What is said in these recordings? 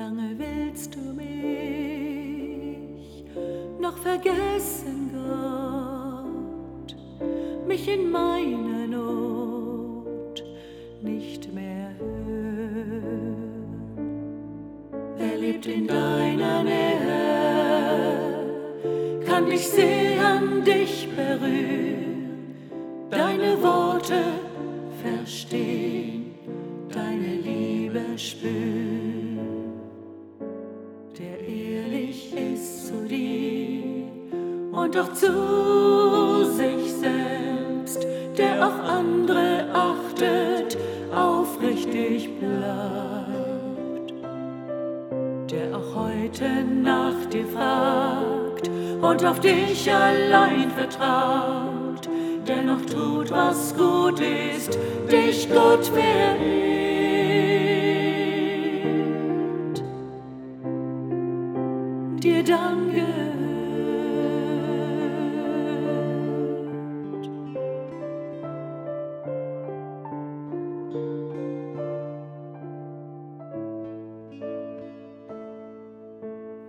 lange willst du mich noch vergessen, Gott, mich in meiner Not nicht mehr hören? Wer lebt in deiner Nähe, kann dich sehen, dich berühren, deine Worte verstehen, deine Liebe spüren, und doch zu sich selbst, der auch andere achtet, aufrichtig bleibt, der auch heute nach dir fragt und auf dich allein vertraut, der noch tut, was gut ist, dich Gott verehrt, dir gehört.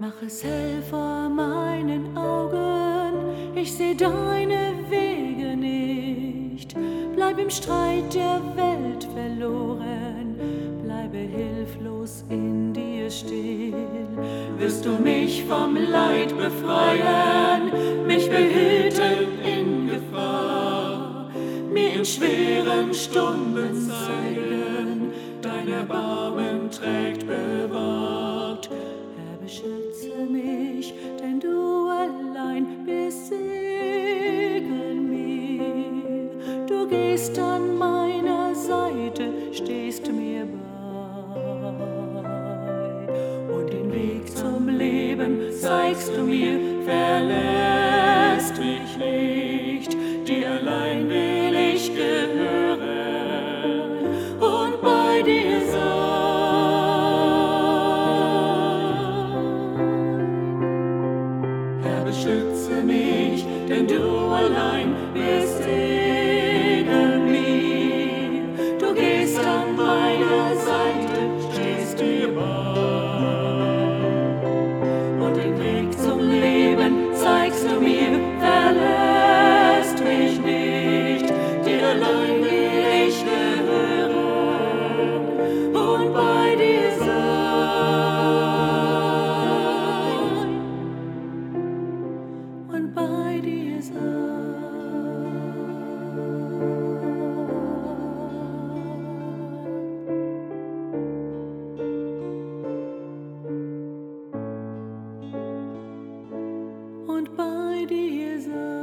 Mach es hell vor meinen Augen, ich seh deine Wege nicht. Bleib im Streit der Welt verloren, bleibe hilflos in dir still. Wirst du mich vom Leid befreien, mich behüten in Gefahr, mir in schweren Stunden zeigen, dein Erbarmen trägt bewahrt. bist an meiner Seite, stehst mir bei. Und den Weg zum Leben zeigst du mir, verlässt mich nicht, dir allein will ich gehören und bei dir sein. Herr, beschütze mich, denn du allein bist ich. and by desire.